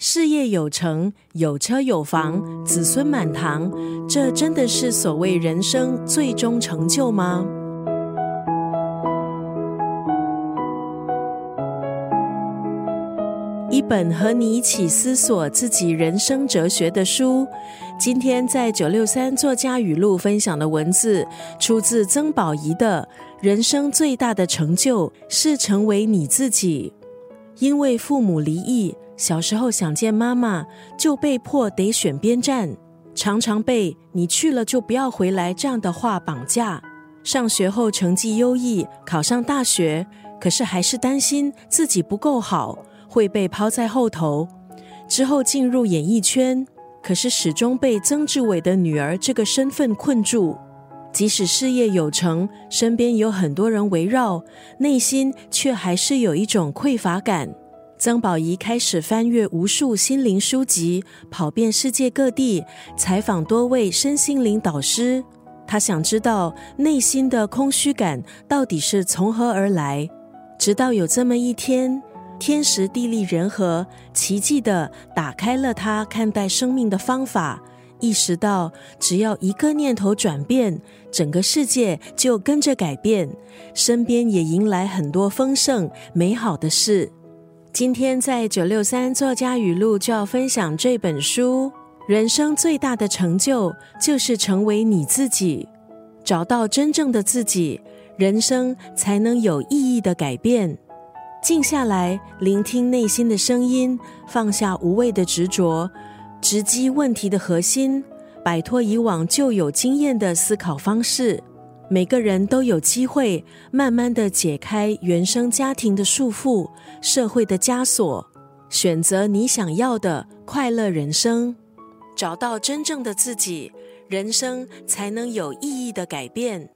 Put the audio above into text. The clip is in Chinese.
事业有成、有车有房、子孙满堂，这真的是所谓人生最终成就吗？一本和你一起思索自己人生哲学的书。今天在九六三作家语录分享的文字，出自曾宝仪的《人生最大的成就是成为你自己》，因为父母离异。小时候想见妈妈，就被迫得选边站，常常被“你去了就不要回来”这样的话绑架。上学后成绩优异，考上大学，可是还是担心自己不够好，会被抛在后头。之后进入演艺圈，可是始终被曾志伟的女儿这个身份困住。即使事业有成，身边有很多人围绕，内心却还是有一种匮乏感。曾宝仪开始翻阅无数心灵书籍，跑遍世界各地，采访多位身心灵导师。他想知道内心的空虚感到底是从何而来。直到有这么一天，天时地利人和，奇迹的打开了他看待生命的方法，意识到只要一个念头转变，整个世界就跟着改变，身边也迎来很多丰盛美好的事。今天在九六三作家语录就要分享这本书。人生最大的成就就是成为你自己，找到真正的自己，人生才能有意义的改变。静下来，聆听内心的声音，放下无谓的执着，直击问题的核心，摆脱以往旧有经验的思考方式。每个人都有机会慢慢的解开原生家庭的束缚、社会的枷锁，选择你想要的快乐人生，找到真正的自己，人生才能有意义的改变。